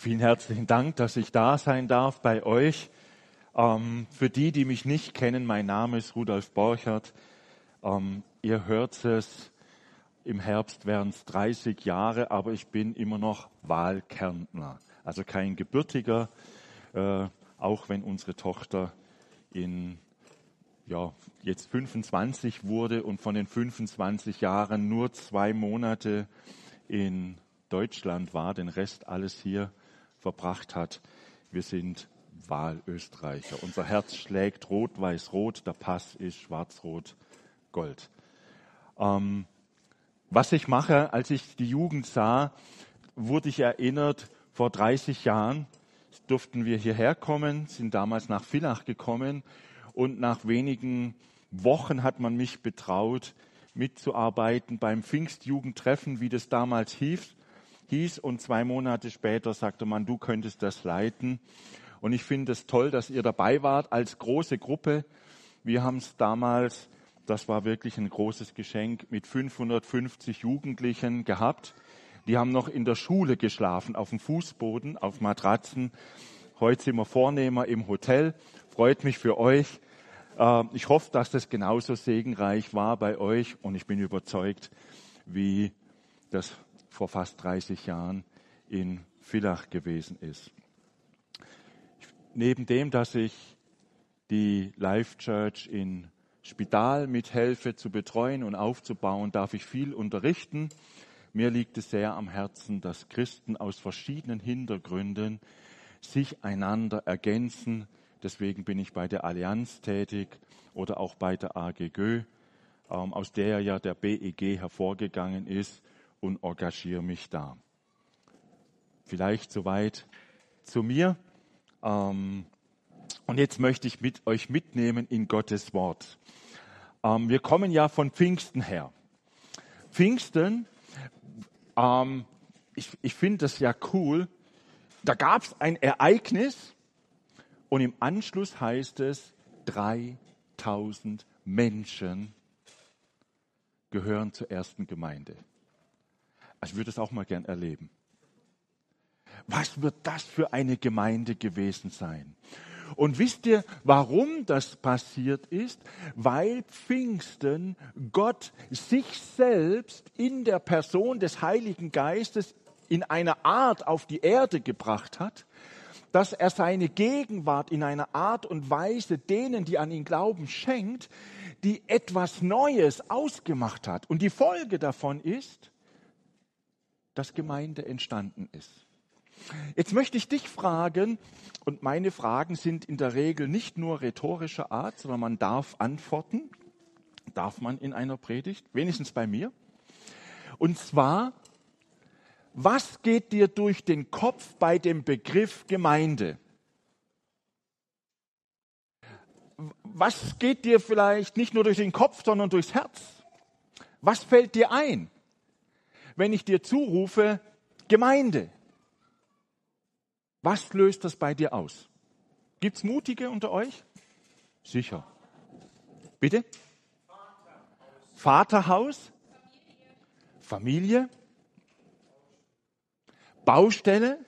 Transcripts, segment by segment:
Vielen herzlichen Dank, dass ich da sein darf bei euch. Ähm, für die, die mich nicht kennen, mein Name ist Rudolf Borchert. Ähm, ihr hört es, im Herbst wären es 30 Jahre, aber ich bin immer noch Wahlkärntner. Also kein gebürtiger, äh, auch wenn unsere Tochter in ja, jetzt 25 wurde und von den 25 Jahren nur zwei Monate in Deutschland war, den Rest alles hier verbracht hat. Wir sind Wahlösterreicher. Unser Herz schlägt rot-weiß-rot, der Pass ist schwarz-rot-gold. Ähm, was ich mache, als ich die Jugend sah, wurde ich erinnert, vor 30 Jahren durften wir hierher kommen, sind damals nach Villach gekommen und nach wenigen Wochen hat man mich betraut, mitzuarbeiten beim Pfingstjugendtreffen, wie das damals hieß hieß und zwei Monate später sagte man, du könntest das leiten. Und ich finde es toll, dass ihr dabei wart als große Gruppe. Wir haben es damals, das war wirklich ein großes Geschenk, mit 550 Jugendlichen gehabt. Die haben noch in der Schule geschlafen, auf dem Fußboden, auf Matratzen. Heute sind wir Vornehmer im Hotel. Freut mich für euch. Äh, ich hoffe, dass das genauso segenreich war bei euch und ich bin überzeugt, wie das vor fast 30 Jahren in Villach gewesen ist. Neben dem, dass ich die Life Church in Spital mithelfe zu betreuen und aufzubauen, darf ich viel unterrichten. Mir liegt es sehr am Herzen, dass Christen aus verschiedenen Hintergründen sich einander ergänzen. Deswegen bin ich bei der Allianz tätig oder auch bei der AGG, ähm, aus der ja der BEG hervorgegangen ist und engagiere mich da. Vielleicht soweit zu mir. Ähm, und jetzt möchte ich mit euch mitnehmen in Gottes Wort. Ähm, wir kommen ja von Pfingsten her. Pfingsten, ähm, ich, ich finde das ja cool. Da gab es ein Ereignis und im Anschluss heißt es, 3000 Menschen gehören zur ersten Gemeinde. Also ich würde es auch mal gern erleben. Was wird das für eine Gemeinde gewesen sein? Und wisst ihr, warum das passiert ist? Weil Pfingsten Gott sich selbst in der Person des Heiligen Geistes in einer Art auf die Erde gebracht hat, dass er seine Gegenwart in einer Art und Weise denen, die an ihn glauben, schenkt, die etwas Neues ausgemacht hat. Und die Folge davon ist, dass Gemeinde entstanden ist. Jetzt möchte ich dich fragen, und meine Fragen sind in der Regel nicht nur rhetorischer Art, sondern man darf antworten, darf man in einer Predigt, wenigstens bei mir. Und zwar, was geht dir durch den Kopf bei dem Begriff Gemeinde? Was geht dir vielleicht nicht nur durch den Kopf, sondern durchs Herz? Was fällt dir ein? Wenn ich dir zurufe, Gemeinde. Was löst das bei dir aus? Gibt es Mutige unter euch? Sicher. Bitte? Vaterhaus? Familie? Baustelle?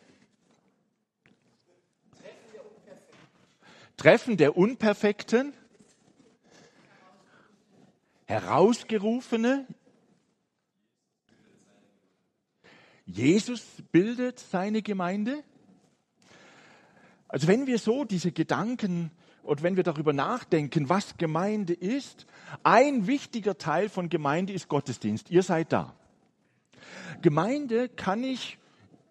Treffen der Unperfekten? Herausgerufene? Jesus bildet seine Gemeinde. Also wenn wir so diese Gedanken und wenn wir darüber nachdenken, was Gemeinde ist, ein wichtiger Teil von Gemeinde ist Gottesdienst. Ihr seid da. Gemeinde kann ich,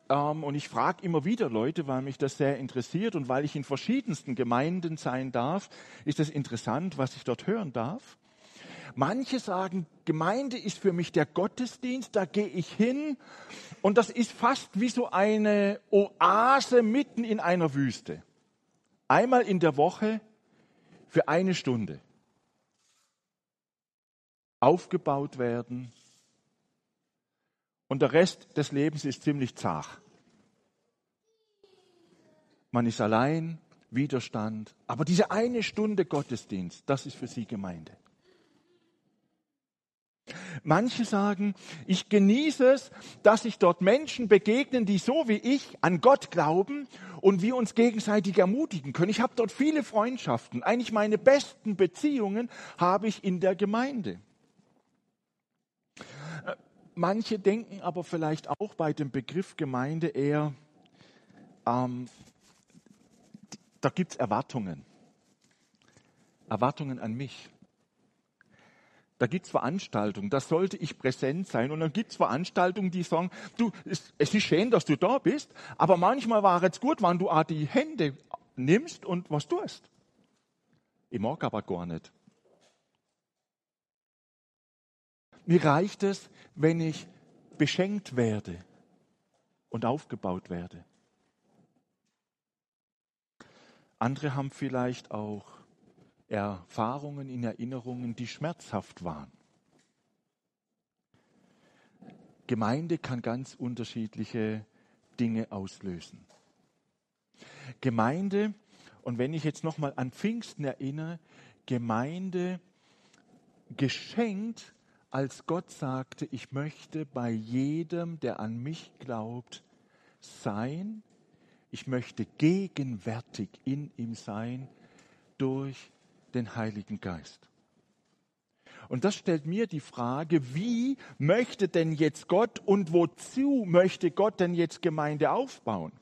ähm, und ich frage immer wieder Leute, weil mich das sehr interessiert und weil ich in verschiedensten Gemeinden sein darf, ist es interessant, was ich dort hören darf. Manche sagen, Gemeinde ist für mich der Gottesdienst, da gehe ich hin und das ist fast wie so eine Oase mitten in einer Wüste. Einmal in der Woche für eine Stunde. Aufgebaut werden und der Rest des Lebens ist ziemlich zach. Man ist allein, Widerstand, aber diese eine Stunde Gottesdienst, das ist für sie Gemeinde. Manche sagen, ich genieße es, dass sich dort Menschen begegnen, die so wie ich an Gott glauben und wir uns gegenseitig ermutigen können. Ich habe dort viele Freundschaften. Eigentlich meine besten Beziehungen habe ich in der Gemeinde. Manche denken aber vielleicht auch bei dem Begriff Gemeinde eher, ähm, da gibt es Erwartungen. Erwartungen an mich. Da gibt es Veranstaltungen, da sollte ich präsent sein. Und dann gibt es Veranstaltungen, die sagen, du, es, es, ist schön, dass du da bist, aber manchmal war es gut, wenn du auch die Hände nimmst und was tust. Ich mag aber gar nicht. Mir reicht es, wenn ich beschenkt werde und aufgebaut werde. Andere haben vielleicht auch Erfahrungen, in Erinnerungen, die schmerzhaft waren. Gemeinde kann ganz unterschiedliche Dinge auslösen. Gemeinde, und wenn ich jetzt nochmal an Pfingsten erinnere, Gemeinde geschenkt, als Gott sagte, ich möchte bei jedem, der an mich glaubt, sein. Ich möchte gegenwärtig in ihm sein durch den Heiligen Geist. Und das stellt mir die Frage, wie möchte denn jetzt Gott und wozu möchte Gott denn jetzt Gemeinde aufbauen?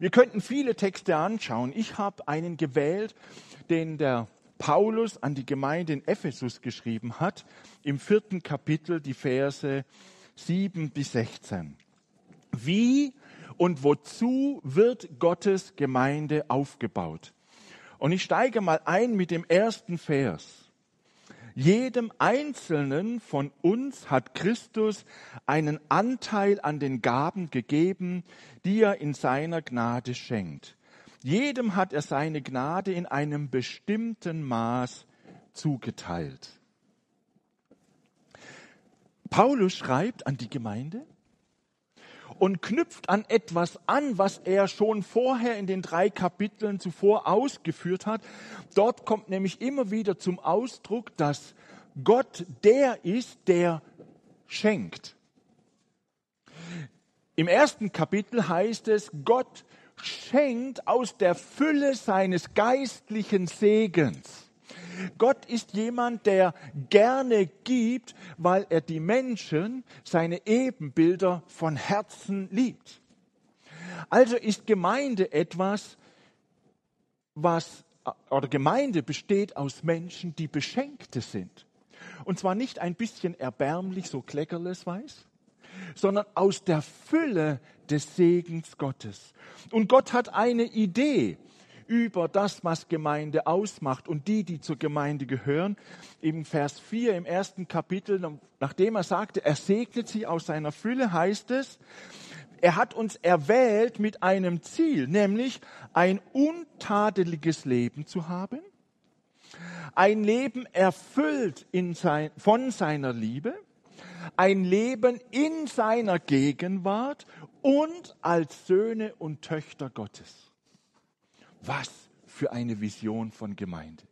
Wir könnten viele Texte anschauen. Ich habe einen gewählt, den der Paulus an die Gemeinde in Ephesus geschrieben hat, im vierten Kapitel die Verse 7 bis 16. Wie und wozu wird Gottes Gemeinde aufgebaut? Und ich steige mal ein mit dem ersten Vers. Jedem Einzelnen von uns hat Christus einen Anteil an den Gaben gegeben, die er in seiner Gnade schenkt. Jedem hat er seine Gnade in einem bestimmten Maß zugeteilt. Paulus schreibt an die Gemeinde, und knüpft an etwas an, was er schon vorher in den drei Kapiteln zuvor ausgeführt hat. Dort kommt nämlich immer wieder zum Ausdruck, dass Gott der ist, der schenkt. Im ersten Kapitel heißt es, Gott schenkt aus der Fülle seines geistlichen Segens. Gott ist jemand, der gerne gibt, weil er die Menschen, seine Ebenbilder von Herzen liebt. Also ist Gemeinde etwas, was, oder Gemeinde besteht aus Menschen, die Beschenkte sind. Und zwar nicht ein bisschen erbärmlich, so kleckerles weiß, sondern aus der Fülle des Segens Gottes. Und Gott hat eine Idee über das, was Gemeinde ausmacht und die, die zur Gemeinde gehören. Im Vers 4 im ersten Kapitel, nachdem er sagte, er segnet sie aus seiner Fülle, heißt es, er hat uns erwählt mit einem Ziel, nämlich ein untadeliges Leben zu haben, ein Leben erfüllt sein, von seiner Liebe, ein Leben in seiner Gegenwart und als Söhne und Töchter Gottes. Was für eine Vision von Gemeinde.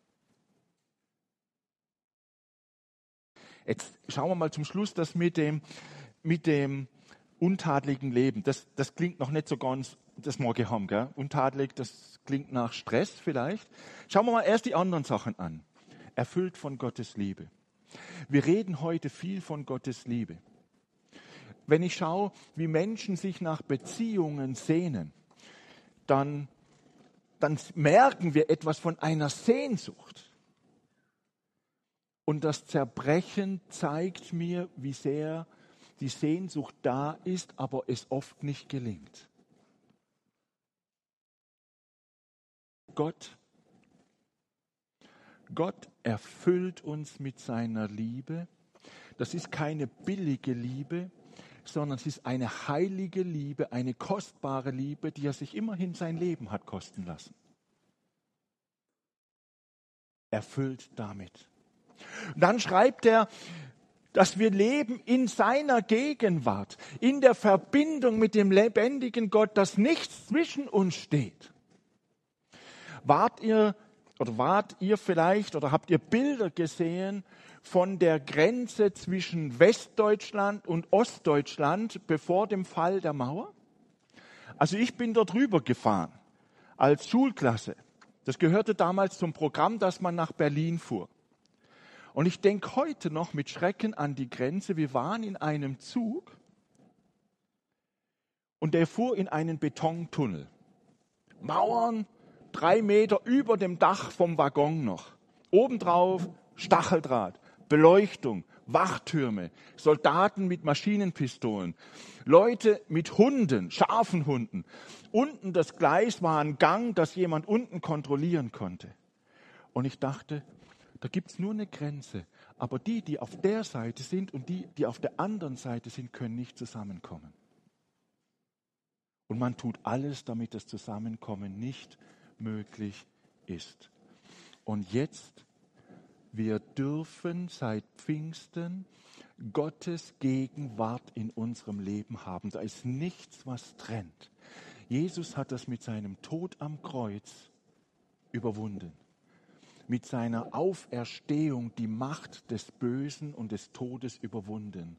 Jetzt schauen wir mal zum Schluss das mit dem, mit dem untadeligen Leben. Das, das klingt noch nicht so ganz, das mag ich haben, gell? Untadelig, das klingt nach Stress vielleicht. Schauen wir mal erst die anderen Sachen an. Erfüllt von Gottes Liebe. Wir reden heute viel von Gottes Liebe. Wenn ich schaue, wie Menschen sich nach Beziehungen sehnen, dann dann merken wir etwas von einer Sehnsucht. Und das Zerbrechen zeigt mir, wie sehr die Sehnsucht da ist, aber es oft nicht gelingt. Gott, Gott erfüllt uns mit seiner Liebe. Das ist keine billige Liebe, sondern es ist eine heilige Liebe, eine kostbare Liebe, die er sich immerhin sein Leben hat kosten lassen. Erfüllt damit. Und dann schreibt er, dass wir leben in seiner Gegenwart, in der Verbindung mit dem lebendigen Gott, dass nichts zwischen uns steht. Wart ihr oder wart ihr vielleicht oder habt ihr Bilder gesehen von der Grenze zwischen Westdeutschland und Ostdeutschland bevor dem Fall der Mauer? Also ich bin dort rüber gefahren als Schulklasse. Das gehörte damals zum Programm, dass man nach Berlin fuhr. Und ich denke heute noch mit Schrecken an die Grenze. Wir waren in einem Zug und der fuhr in einen Betontunnel. Mauern, drei Meter über dem Dach vom Waggon noch. Obendrauf Stacheldraht, Beleuchtung, Wachtürme, Soldaten mit Maschinenpistolen, Leute mit Hunden, scharfen Hunden. Unten das Gleis war ein Gang, das jemand unten kontrollieren konnte. Und ich dachte, da gibt es nur eine Grenze. Aber die, die auf der Seite sind und die, die auf der anderen Seite sind, können nicht zusammenkommen. Und man tut alles, damit das Zusammenkommen nicht möglich ist. Und jetzt, wir dürfen seit Pfingsten Gottes Gegenwart in unserem Leben haben. Da ist nichts, was trennt. Jesus hat das mit seinem Tod am Kreuz überwunden. Mit seiner Auferstehung die Macht des Bösen und des Todes überwunden.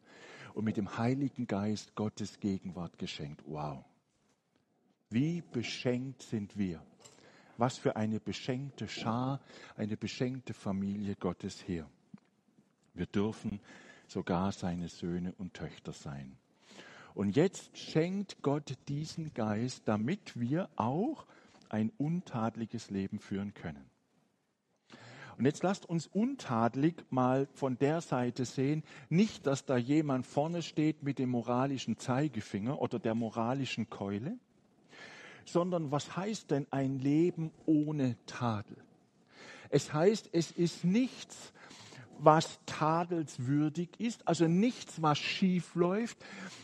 Und mit dem Heiligen Geist Gottes Gegenwart geschenkt. Wow. Wie beschenkt sind wir. Was für eine beschenkte Schar, eine beschenkte Familie Gottes hier. Wir dürfen sogar seine Söhne und Töchter sein. Und jetzt schenkt Gott diesen Geist, damit wir auch ein untadeliges Leben führen können. Und jetzt lasst uns untadelig mal von der Seite sehen, nicht, dass da jemand vorne steht mit dem moralischen Zeigefinger oder der moralischen Keule, sondern was heißt denn ein Leben ohne Tadel? Es heißt, es ist nichts, was tadelswürdig ist, also nichts, was schief läuft,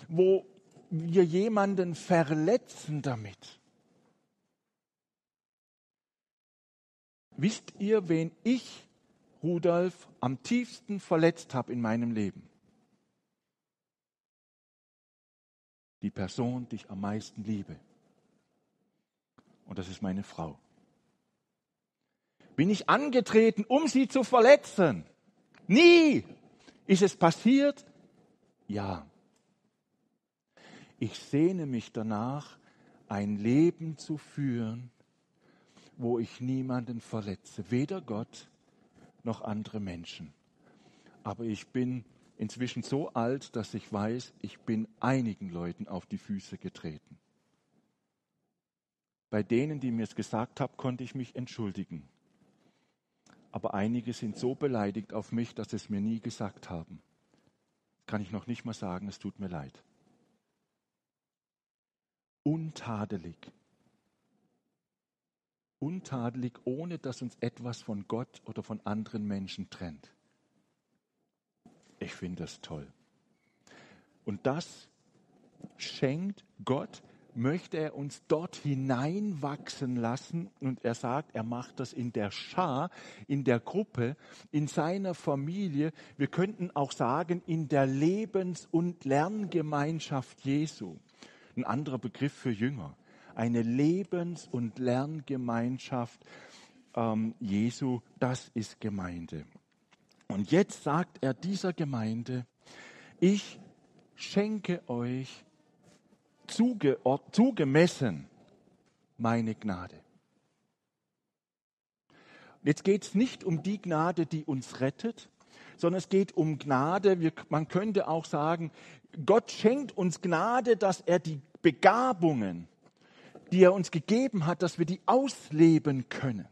wo wir jemanden verletzen damit. Wisst ihr, wen ich, Rudolf, am tiefsten verletzt habe in meinem Leben? Die Person, die ich am meisten liebe und das ist meine Frau. Bin ich angetreten, um sie zu verletzen? Nie. Ist es passiert? Ja. Ich sehne mich danach, ein Leben zu führen, wo ich niemanden verletze, weder Gott noch andere Menschen. Aber ich bin inzwischen so alt, dass ich weiß, ich bin einigen Leuten auf die Füße getreten. Bei denen, die mir es gesagt haben, konnte ich mich entschuldigen. Aber einige sind so beleidigt auf mich, dass sie es mir nie gesagt haben. Kann ich noch nicht mal sagen, es tut mir leid. Untadelig. Untadelig, ohne dass uns etwas von Gott oder von anderen Menschen trennt. Ich finde das toll. Und das schenkt Gott möchte er uns dort hineinwachsen lassen. Und er sagt, er macht das in der Schar, in der Gruppe, in seiner Familie. Wir könnten auch sagen, in der Lebens- und Lerngemeinschaft Jesu. Ein anderer Begriff für Jünger. Eine Lebens- und Lerngemeinschaft ähm, Jesu, das ist Gemeinde. Und jetzt sagt er dieser Gemeinde, ich schenke euch zugemessen meine Gnade. Jetzt geht es nicht um die Gnade, die uns rettet, sondern es geht um Gnade. Wir, man könnte auch sagen, Gott schenkt uns Gnade, dass er die Begabungen, die er uns gegeben hat, dass wir die ausleben können.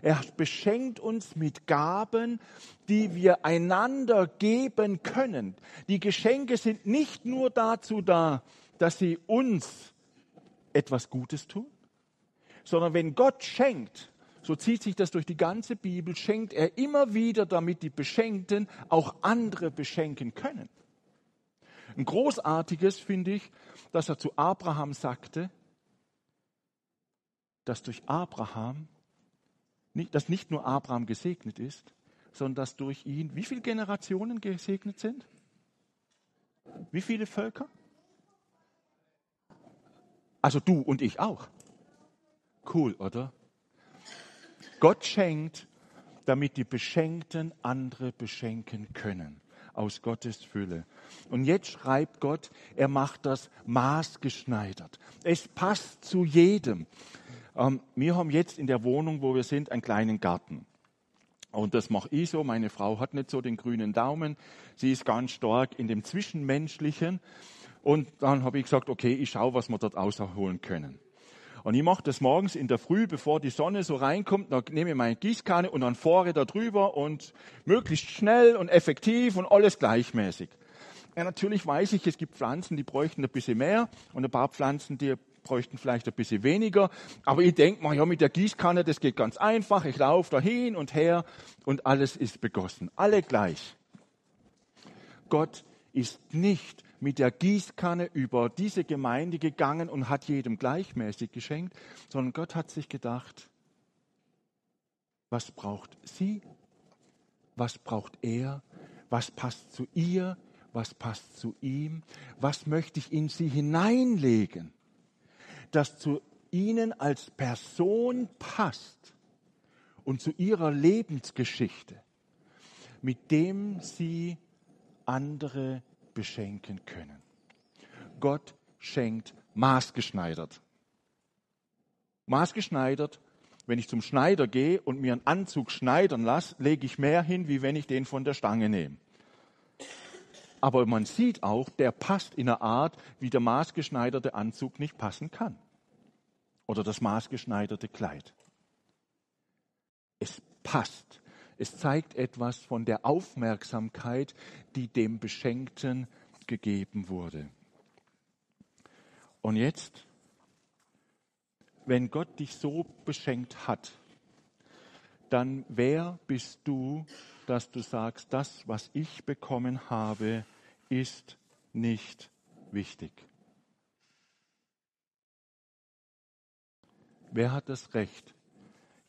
Er beschenkt uns mit Gaben, die wir einander geben können. Die Geschenke sind nicht nur dazu da, dass sie uns etwas Gutes tun, sondern wenn Gott schenkt, so zieht sich das durch die ganze Bibel, schenkt er immer wieder, damit die Beschenkten auch andere beschenken können. Ein großartiges finde ich, dass er zu Abraham sagte, dass durch Abraham, dass nicht nur Abraham gesegnet ist, sondern dass durch ihn, wie viele Generationen gesegnet sind? Wie viele Völker? Also du und ich auch. Cool, oder? Gott schenkt, damit die Beschenkten andere beschenken können aus Gottes Fülle. Und jetzt schreibt Gott, er macht das maßgeschneidert. Es passt zu jedem. Ähm, wir haben jetzt in der Wohnung, wo wir sind, einen kleinen Garten. Und das mache ich so. Meine Frau hat nicht so den grünen Daumen. Sie ist ganz stark in dem Zwischenmenschlichen. Und dann habe ich gesagt, okay, ich schaue, was wir dort außerholen können. Und ich mache das morgens in der Früh, bevor die Sonne so reinkommt, dann nehme ich meine Gießkanne und dann fahre da drüber und möglichst schnell und effektiv und alles gleichmäßig. Ja, natürlich weiß ich, es gibt Pflanzen, die bräuchten ein bisschen mehr und ein paar Pflanzen, die bräuchten vielleicht ein bisschen weniger. Aber ich denke mal, ja, mit der Gießkanne, das geht ganz einfach. Ich laufe da hin und her und alles ist begossen. Alle gleich. Gott ist nicht mit der Gießkanne über diese Gemeinde gegangen und hat jedem gleichmäßig geschenkt, sondern Gott hat sich gedacht, was braucht sie? Was braucht er? Was passt zu ihr? Was passt zu ihm? Was möchte ich in sie hineinlegen, das zu ihnen als Person passt und zu ihrer Lebensgeschichte, mit dem sie andere beschenken können. Gott schenkt maßgeschneidert. Maßgeschneidert, wenn ich zum Schneider gehe und mir einen Anzug schneidern lasse, lege ich mehr hin, wie wenn ich den von der Stange nehme. Aber man sieht auch, der passt in einer Art, wie der maßgeschneiderte Anzug nicht passen kann. Oder das maßgeschneiderte Kleid. Es passt. Es zeigt etwas von der Aufmerksamkeit, die dem Beschenkten gegeben wurde. Und jetzt, wenn Gott dich so beschenkt hat, dann wer bist du, dass du sagst, das, was ich bekommen habe, ist nicht wichtig? Wer hat das Recht,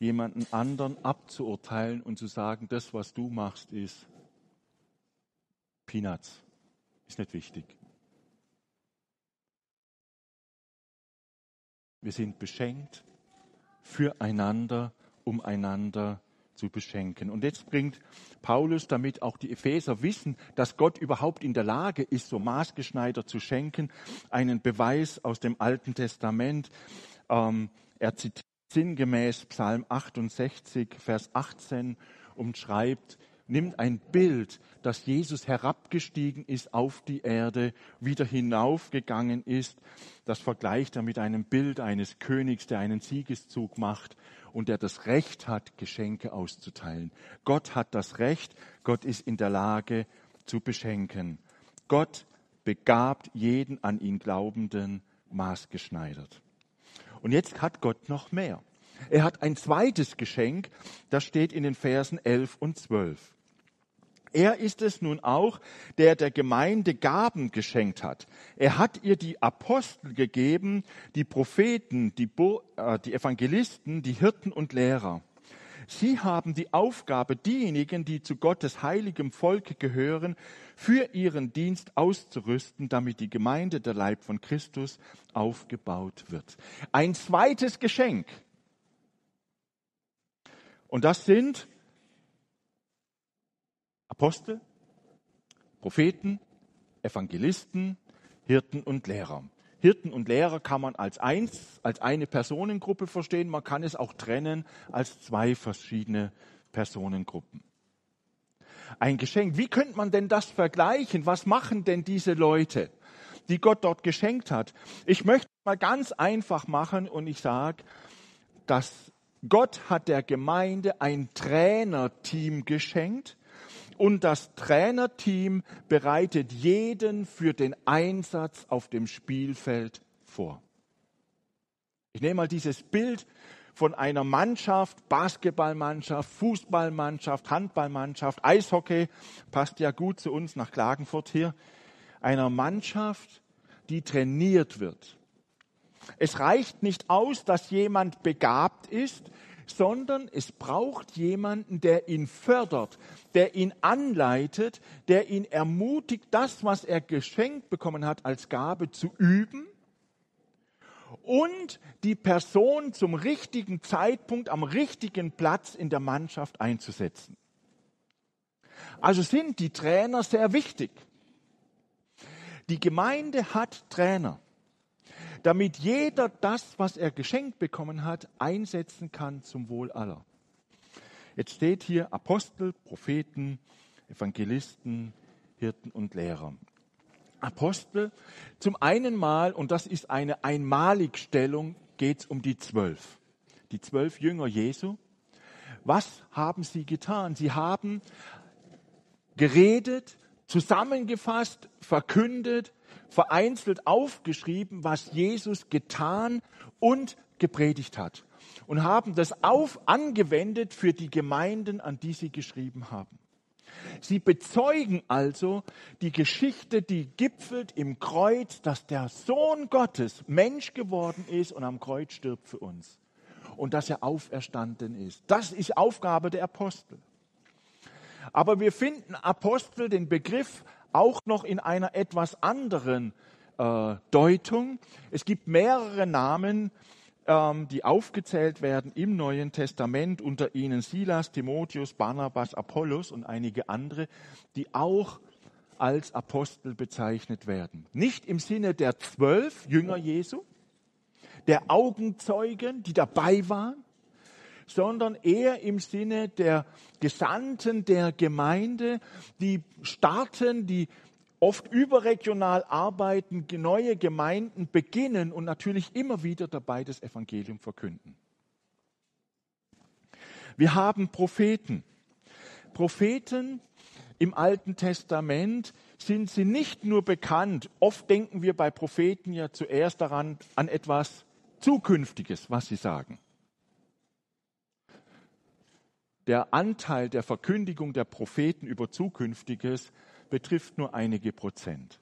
jemanden anderen abzuurteilen und zu sagen, das, was du machst, ist Peanuts, ist nicht wichtig. Wir sind beschenkt füreinander, um einander zu beschenken. Und jetzt bringt Paulus, damit auch die Epheser wissen, dass Gott überhaupt in der Lage ist, so maßgeschneidert zu schenken, einen Beweis aus dem Alten Testament. Ähm, er zitiert sinngemäß Psalm 68, Vers 18 und schreibt, nimmt ein Bild, dass Jesus herabgestiegen ist auf die Erde, wieder hinaufgegangen ist. Das vergleicht er mit einem Bild eines Königs, der einen Siegeszug macht und der das Recht hat, Geschenke auszuteilen. Gott hat das Recht, Gott ist in der Lage zu beschenken. Gott begabt jeden an ihn Glaubenden maßgeschneidert. Und jetzt hat Gott noch mehr. Er hat ein zweites Geschenk, das steht in den Versen 11 und 12. Er ist es nun auch, der der Gemeinde Gaben geschenkt hat. Er hat ihr die Apostel gegeben, die Propheten, die, Bo äh, die Evangelisten, die Hirten und Lehrer. Sie haben die Aufgabe, diejenigen, die zu Gottes heiligem Volke gehören, für ihren Dienst auszurüsten, damit die Gemeinde, der Leib von Christus, aufgebaut wird. Ein zweites Geschenk. Und das sind Apostel, Propheten, Evangelisten, Hirten und Lehrer. Hirten und Lehrer kann man als eins, als eine Personengruppe verstehen. Man kann es auch trennen als zwei verschiedene Personengruppen. Ein Geschenk. Wie könnte man denn das vergleichen? Was machen denn diese Leute, die Gott dort geschenkt hat? Ich möchte mal ganz einfach machen und ich sage, dass Gott hat der Gemeinde ein Trainerteam geschenkt, und das Trainerteam bereitet jeden für den Einsatz auf dem Spielfeld vor. Ich nehme mal dieses Bild von einer Mannschaft, Basketballmannschaft, Fußballmannschaft, Handballmannschaft, Eishockey, passt ja gut zu uns nach Klagenfurt hier, einer Mannschaft, die trainiert wird. Es reicht nicht aus, dass jemand begabt ist, sondern es braucht jemanden, der ihn fördert, der ihn anleitet, der ihn ermutigt, das, was er geschenkt bekommen hat, als Gabe zu üben und die Person zum richtigen Zeitpunkt am richtigen Platz in der Mannschaft einzusetzen. Also sind die Trainer sehr wichtig. Die Gemeinde hat Trainer, damit jeder das, was er geschenkt bekommen hat, einsetzen kann zum Wohl aller. Jetzt steht hier Apostel, Propheten, Evangelisten, Hirten und Lehrer. Apostel, zum einen mal, und das ist eine Einmaligstellung, geht es um die zwölf. Die zwölf Jünger Jesu. Was haben sie getan? Sie haben geredet, zusammengefasst, verkündet, vereinzelt aufgeschrieben, was Jesus getan und gepredigt hat. Und haben das auf angewendet für die Gemeinden, an die sie geschrieben haben. Sie bezeugen also die Geschichte, die gipfelt im Kreuz, dass der Sohn Gottes Mensch geworden ist und am Kreuz stirbt für uns. Und dass er auferstanden ist. Das ist Aufgabe der Apostel. Aber wir finden Apostel den Begriff auch noch in einer etwas anderen äh, Deutung. Es gibt mehrere Namen, ähm, die aufgezählt werden im Neuen Testament, unter ihnen Silas, Timotheus, Barnabas, Apollos und einige andere, die auch als Apostel bezeichnet werden. Nicht im Sinne der zwölf Jünger Jesu, der Augenzeugen, die dabei waren, sondern eher im Sinne der Gesandten der Gemeinde, die starten, die oft überregional arbeiten, neue Gemeinden beginnen und natürlich immer wieder dabei das Evangelium verkünden. Wir haben Propheten. Propheten im Alten Testament sind sie nicht nur bekannt. Oft denken wir bei Propheten ja zuerst daran an etwas Zukünftiges, was sie sagen der Anteil der Verkündigung der Propheten über Zukünftiges betrifft nur einige Prozent.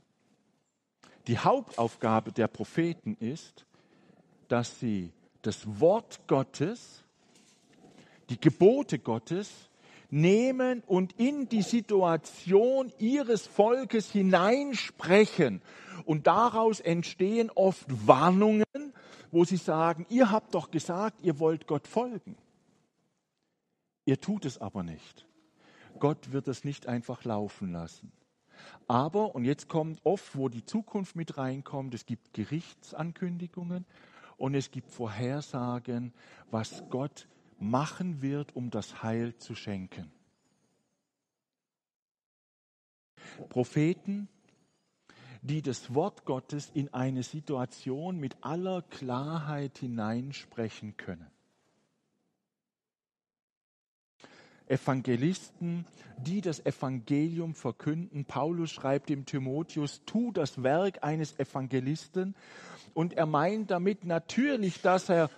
Die Hauptaufgabe der Propheten ist, dass sie das Wort Gottes, die Gebote Gottes nehmen und in die Situation ihres Volkes hineinsprechen. Und daraus entstehen oft Warnungen, wo sie sagen, ihr habt doch gesagt, ihr wollt Gott folgen. Ihr tut es aber nicht. Gott wird es nicht einfach laufen lassen. Aber, und jetzt kommt oft, wo die Zukunft mit reinkommt, es gibt Gerichtsankündigungen und es gibt Vorhersagen, was Gott machen wird, um das Heil zu schenken. Propheten, die das Wort Gottes in eine Situation mit aller Klarheit hineinsprechen können. Evangelisten, die das Evangelium verkünden. Paulus schreibt dem Timotheus, tu das Werk eines Evangelisten. Und er meint damit natürlich, dass er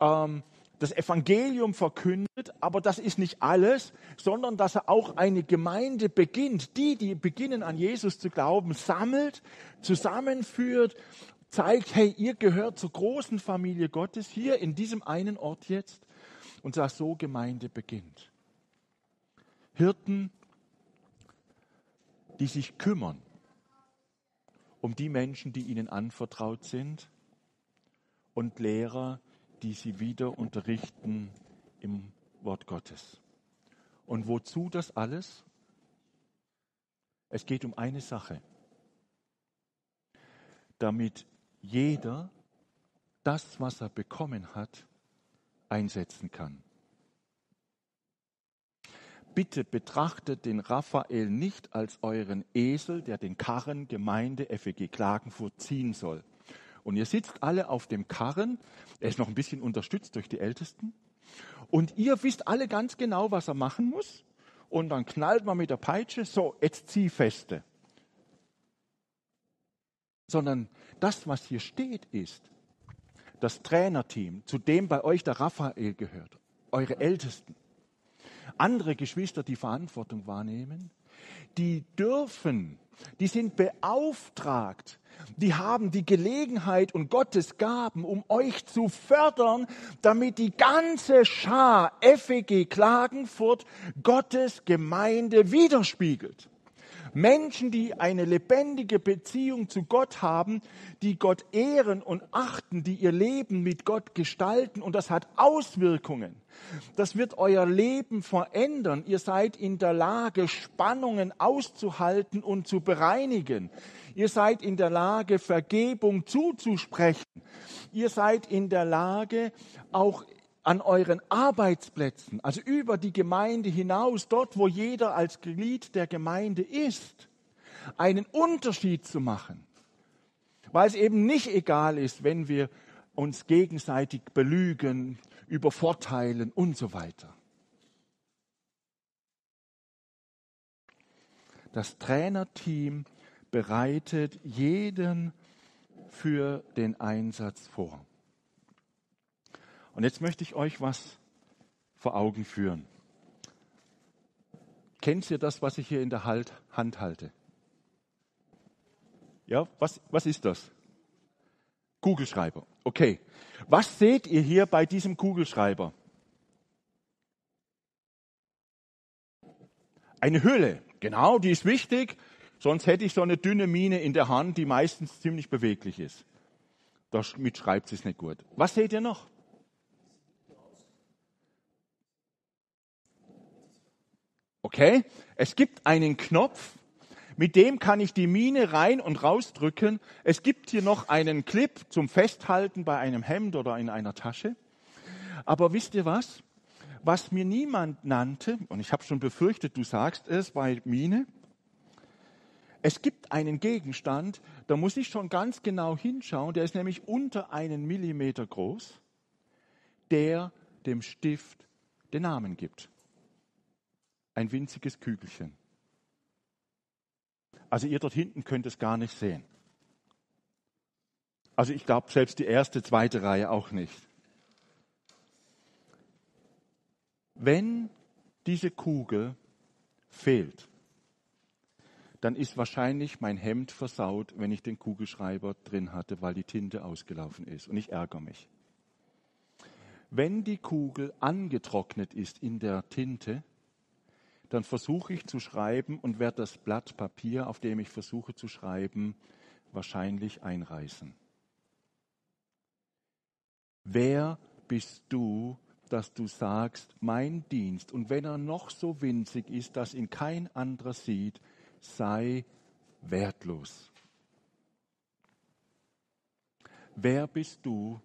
ähm, das Evangelium verkündet, aber das ist nicht alles, sondern dass er auch eine Gemeinde beginnt, die, die beginnen an Jesus zu glauben, sammelt, zusammenführt, zeigt, hey, ihr gehört zur großen Familie Gottes hier in diesem einen Ort jetzt und dass so Gemeinde beginnt. Hirten, die sich kümmern um die Menschen, die ihnen anvertraut sind und Lehrer, die sie wieder unterrichten im Wort Gottes. Und wozu das alles? Es geht um eine Sache, damit jeder das, was er bekommen hat, einsetzen kann bitte betrachtet den Raphael nicht als euren Esel, der den Karren Gemeinde FEG Klagenfurt ziehen soll. Und ihr sitzt alle auf dem Karren, er ist noch ein bisschen unterstützt durch die Ältesten, und ihr wisst alle ganz genau, was er machen muss, und dann knallt man mit der Peitsche, so, jetzt zieh feste. Sondern das, was hier steht, ist, das Trainerteam, zu dem bei euch der Raphael gehört, eure Ältesten, andere Geschwister, die Verantwortung wahrnehmen, die dürfen, die sind beauftragt, die haben die Gelegenheit und Gottes Gaben, um euch zu fördern, damit die ganze Schar FEG Klagenfurt Gottes Gemeinde widerspiegelt. Menschen, die eine lebendige Beziehung zu Gott haben, die Gott ehren und achten, die ihr Leben mit Gott gestalten und das hat Auswirkungen. Das wird euer Leben verändern. Ihr seid in der Lage, Spannungen auszuhalten und zu bereinigen. Ihr seid in der Lage, Vergebung zuzusprechen. Ihr seid in der Lage, auch an euren Arbeitsplätzen, also über die Gemeinde hinaus, dort, wo jeder als Glied der Gemeinde ist, einen Unterschied zu machen. Weil es eben nicht egal ist, wenn wir uns gegenseitig belügen, übervorteilen und so weiter. Das Trainerteam bereitet jeden für den Einsatz vor. Und jetzt möchte ich euch was vor Augen führen. Kennt ihr das, was ich hier in der Hand halte? Ja, was, was ist das? Kugelschreiber. Okay. Was seht ihr hier bei diesem Kugelschreiber? Eine Hülle. Genau, die ist wichtig. Sonst hätte ich so eine dünne Mine in der Hand, die meistens ziemlich beweglich ist. Damit schreibt es nicht gut. Was seht ihr noch? Okay? Es gibt einen Knopf, mit dem kann ich die Mine rein und rausdrücken. Es gibt hier noch einen Clip zum Festhalten bei einem Hemd oder in einer Tasche. Aber wisst ihr was? Was mir niemand nannte, und ich habe schon befürchtet, du sagst es bei Mine, es gibt einen Gegenstand, da muss ich schon ganz genau hinschauen, der ist nämlich unter einen Millimeter groß, der dem Stift den Namen gibt ein winziges Kügelchen. Also ihr dort hinten könnt es gar nicht sehen. Also ich glaube selbst die erste, zweite Reihe auch nicht. Wenn diese Kugel fehlt, dann ist wahrscheinlich mein Hemd versaut, wenn ich den Kugelschreiber drin hatte, weil die Tinte ausgelaufen ist. Und ich ärgere mich. Wenn die Kugel angetrocknet ist in der Tinte, dann versuche ich zu schreiben und werde das Blatt Papier, auf dem ich versuche zu schreiben, wahrscheinlich einreißen. Wer bist du, dass du sagst, mein Dienst, und wenn er noch so winzig ist, dass ihn kein anderer sieht, sei wertlos? Wer bist du,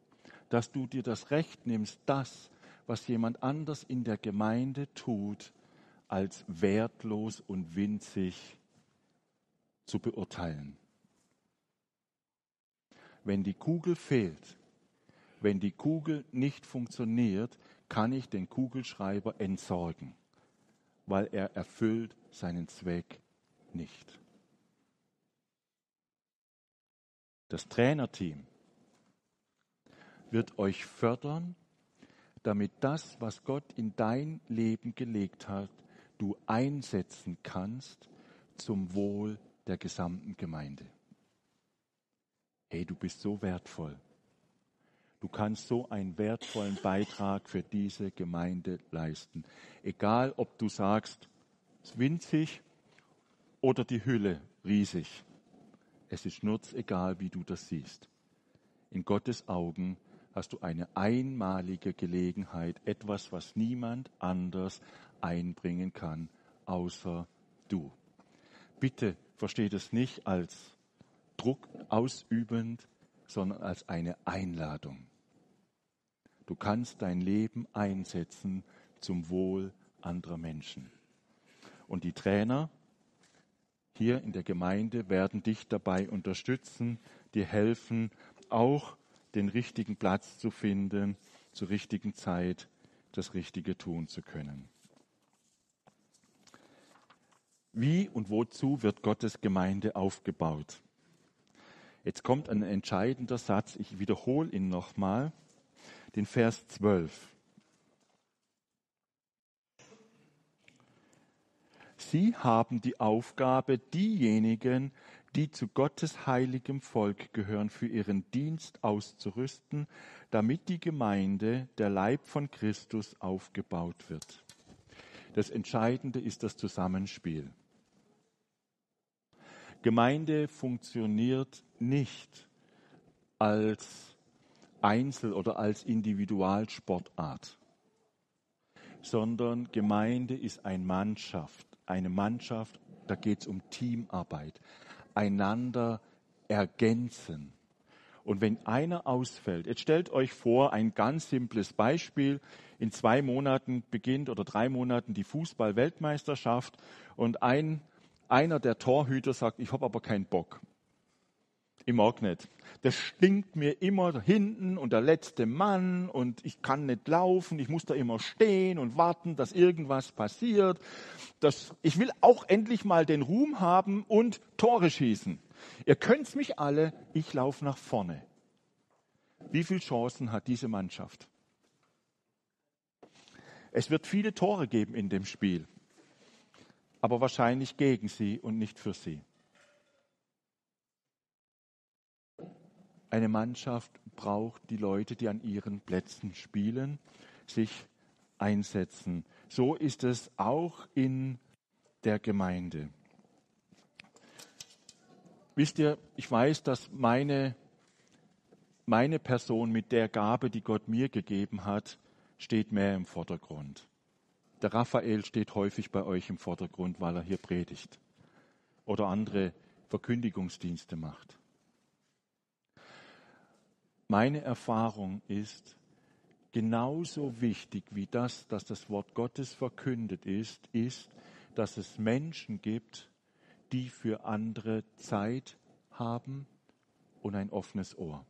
dass du dir das Recht nimmst, das, was jemand anders in der Gemeinde tut, als wertlos und winzig zu beurteilen. Wenn die Kugel fehlt, wenn die Kugel nicht funktioniert, kann ich den Kugelschreiber entsorgen, weil er erfüllt seinen Zweck nicht. Das Trainerteam wird euch fördern, damit das, was Gott in dein Leben gelegt hat, du einsetzen kannst zum Wohl der gesamten Gemeinde. Hey, du bist so wertvoll. Du kannst so einen wertvollen Beitrag für diese Gemeinde leisten. Egal, ob du sagst, es ist winzig oder die Hülle riesig. Es ist egal, wie du das siehst. In Gottes Augen hast du eine einmalige Gelegenheit, etwas, was niemand anders einbringen kann, außer du. Bitte versteht es nicht als Druck ausübend, sondern als eine Einladung. Du kannst dein Leben einsetzen zum Wohl anderer Menschen. Und die Trainer hier in der Gemeinde werden dich dabei unterstützen, dir helfen, auch den richtigen Platz zu finden, zur richtigen Zeit das Richtige tun zu können. Wie und wozu wird Gottes Gemeinde aufgebaut? Jetzt kommt ein entscheidender Satz, ich wiederhole ihn nochmal, den Vers 12. Sie haben die Aufgabe, diejenigen, die zu Gottes heiligem Volk gehören, für ihren Dienst auszurüsten, damit die Gemeinde, der Leib von Christus, aufgebaut wird. Das Entscheidende ist das Zusammenspiel. Gemeinde funktioniert nicht als Einzel- oder als Individualsportart, sondern Gemeinde ist eine Mannschaft. Eine Mannschaft, da geht es um Teamarbeit, einander ergänzen. Und wenn einer ausfällt, jetzt stellt euch vor, ein ganz simples Beispiel. In zwei Monaten beginnt oder drei Monaten die Fußball-Weltmeisterschaft und ein, einer der Torhüter sagt, ich habe aber keinen Bock. Ich mag nicht. Das stinkt mir immer hinten und der letzte Mann und ich kann nicht laufen, ich muss da immer stehen und warten, dass irgendwas passiert. Das, ich will auch endlich mal den Ruhm haben und Tore schießen. Ihr könnt mich alle, ich laufe nach vorne. Wie viele Chancen hat diese Mannschaft? Es wird viele Tore geben in dem Spiel, aber wahrscheinlich gegen sie und nicht für sie. Eine Mannschaft braucht die Leute, die an ihren Plätzen spielen, sich einsetzen. So ist es auch in der Gemeinde. Wisst ihr, ich weiß, dass meine, meine Person mit der Gabe, die Gott mir gegeben hat, steht mehr im Vordergrund. Der Raphael steht häufig bei euch im Vordergrund, weil er hier predigt oder andere Verkündigungsdienste macht. Meine Erfahrung ist, genauso wichtig wie das, dass das Wort Gottes verkündet ist, ist, dass es Menschen gibt, die für andere Zeit haben und ein offenes Ohr.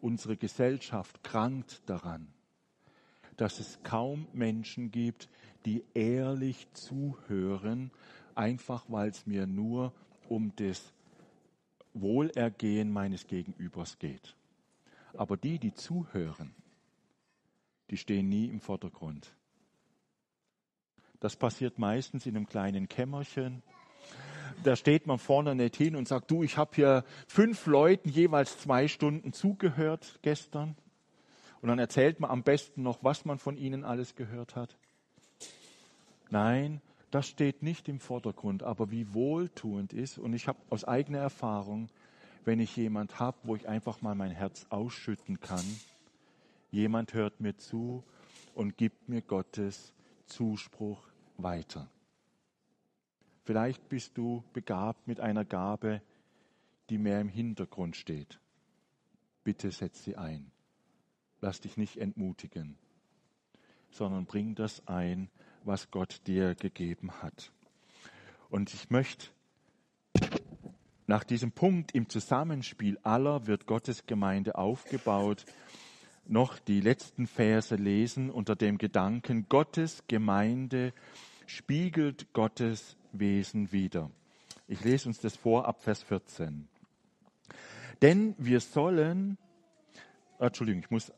Unsere Gesellschaft krankt daran, dass es kaum Menschen gibt, die ehrlich zuhören, einfach weil es mir nur um das Wohlergehen meines Gegenübers geht. Aber die, die zuhören, die stehen nie im Vordergrund. Das passiert meistens in einem kleinen Kämmerchen. Da steht man vorne nicht hin und sagt, du, ich habe hier fünf Leuten jeweils zwei Stunden zugehört gestern. Und dann erzählt man am besten noch, was man von ihnen alles gehört hat. Nein, das steht nicht im Vordergrund, aber wie wohltuend ist. Und ich habe aus eigener Erfahrung, wenn ich jemand habe, wo ich einfach mal mein Herz ausschütten kann, jemand hört mir zu und gibt mir Gottes Zuspruch weiter. Vielleicht bist du begabt mit einer Gabe, die mehr im Hintergrund steht. Bitte setz sie ein. Lass dich nicht entmutigen, sondern bring das ein, was Gott dir gegeben hat. Und ich möchte nach diesem Punkt im Zusammenspiel aller wird Gottes Gemeinde aufgebaut, noch die letzten Verse lesen unter dem Gedanken, Gottes Gemeinde spiegelt Gottes Wesen wider. Ich lese uns das vor ab Vers 14. Denn wir sollen, Entschuldigung, ich muss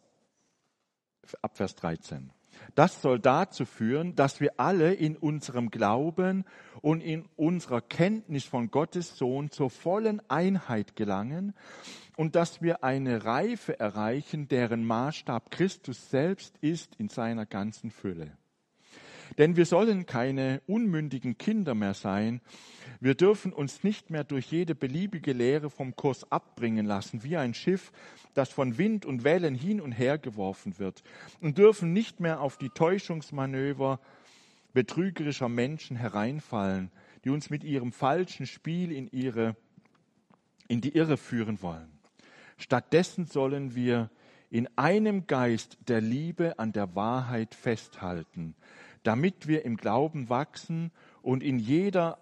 ab Vers 13. Das soll dazu führen, dass wir alle in unserem Glauben und in unserer Kenntnis von Gottes Sohn zur vollen Einheit gelangen und dass wir eine Reife erreichen, deren Maßstab Christus selbst ist in seiner ganzen Fülle. Denn wir sollen keine unmündigen Kinder mehr sein. Wir dürfen uns nicht mehr durch jede beliebige Lehre vom Kurs abbringen lassen, wie ein Schiff, das von Wind und Wellen hin und her geworfen wird, und dürfen nicht mehr auf die Täuschungsmanöver betrügerischer Menschen hereinfallen, die uns mit ihrem falschen Spiel in, ihre, in die Irre führen wollen. Stattdessen sollen wir in einem Geist der Liebe an der Wahrheit festhalten, damit wir im Glauben wachsen und in jeder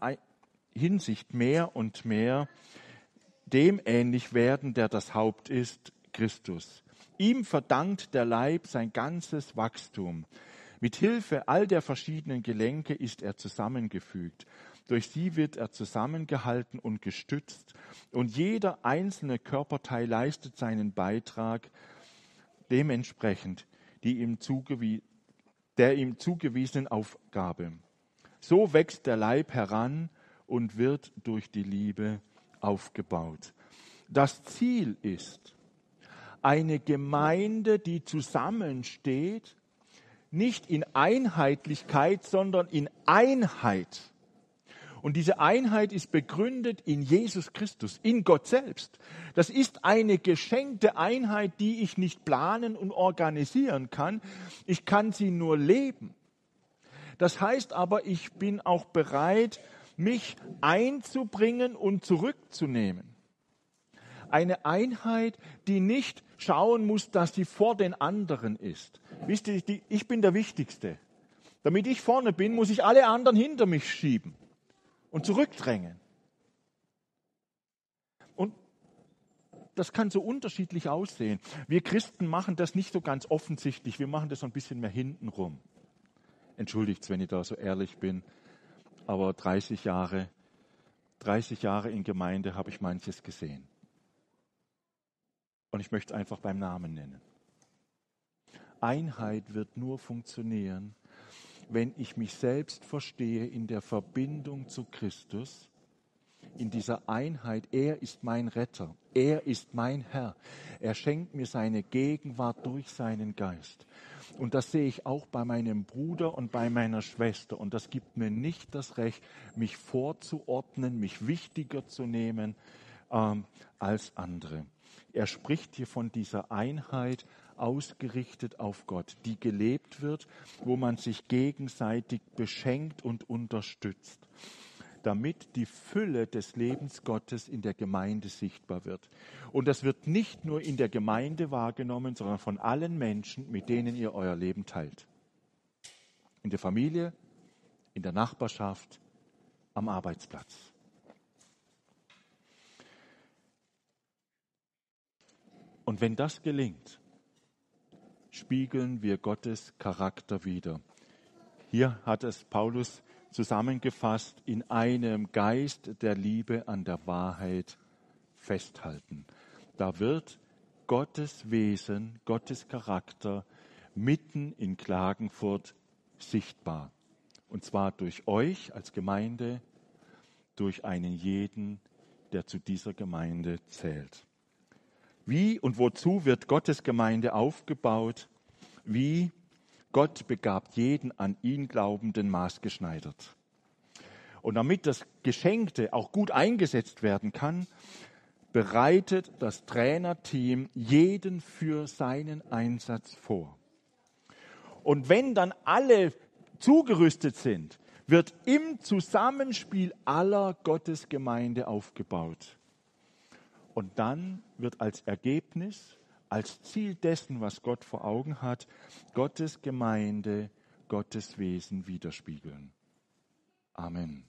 Hinsicht mehr und mehr dem ähnlich werden, der das Haupt ist, Christus. Ihm verdankt der Leib sein ganzes Wachstum. Mit Hilfe all der verschiedenen Gelenke ist er zusammengefügt. Durch sie wird er zusammengehalten und gestützt. Und jeder einzelne Körperteil leistet seinen Beitrag dementsprechend, die ihm der ihm zugewiesenen Aufgabe. So wächst der Leib heran und wird durch die Liebe aufgebaut. Das Ziel ist eine Gemeinde, die zusammensteht, nicht in Einheitlichkeit, sondern in Einheit. Und diese Einheit ist begründet in Jesus Christus, in Gott selbst. Das ist eine geschenkte Einheit, die ich nicht planen und organisieren kann. Ich kann sie nur leben. Das heißt aber, ich bin auch bereit, mich einzubringen und zurückzunehmen. Eine Einheit, die nicht schauen muss, dass sie vor den anderen ist. Wisst ihr, ich bin der Wichtigste. Damit ich vorne bin, muss ich alle anderen hinter mich schieben und zurückdrängen. Und das kann so unterschiedlich aussehen. Wir Christen machen das nicht so ganz offensichtlich. Wir machen das so ein bisschen mehr hintenrum. Entschuldigt, wenn ich da so ehrlich bin, aber 30 Jahre, 30 Jahre in Gemeinde habe ich manches gesehen. Und ich möchte es einfach beim Namen nennen. Einheit wird nur funktionieren, wenn ich mich selbst verstehe in der Verbindung zu Christus, in dieser Einheit. Er ist mein Retter, er ist mein Herr. Er schenkt mir seine Gegenwart durch seinen Geist. Und das sehe ich auch bei meinem Bruder und bei meiner Schwester. Und das gibt mir nicht das Recht, mich vorzuordnen, mich wichtiger zu nehmen ähm, als andere. Er spricht hier von dieser Einheit ausgerichtet auf Gott, die gelebt wird, wo man sich gegenseitig beschenkt und unterstützt, damit die Fülle des Lebens Gottes in der Gemeinde sichtbar wird. Und das wird nicht nur in der Gemeinde wahrgenommen, sondern von allen Menschen, mit denen ihr euer Leben teilt. In der Familie, in der Nachbarschaft, am Arbeitsplatz. Und wenn das gelingt, spiegeln wir Gottes Charakter wider. Hier hat es Paulus zusammengefasst, in einem Geist der Liebe an der Wahrheit festhalten. Da wird Gottes Wesen, Gottes Charakter mitten in Klagenfurt sichtbar. Und zwar durch euch als Gemeinde, durch einen jeden, der zu dieser Gemeinde zählt. Wie und wozu wird Gottes Gemeinde aufgebaut? Wie Gott begabt jeden an ihn Glaubenden maßgeschneidert. Und damit das Geschenkte auch gut eingesetzt werden kann, bereitet das Trainerteam jeden für seinen Einsatz vor. Und wenn dann alle zugerüstet sind, wird im Zusammenspiel aller Gottesgemeinde aufgebaut. Und dann wird als Ergebnis, als Ziel dessen, was Gott vor Augen hat, Gottes Gemeinde, Gottes Wesen widerspiegeln. Amen.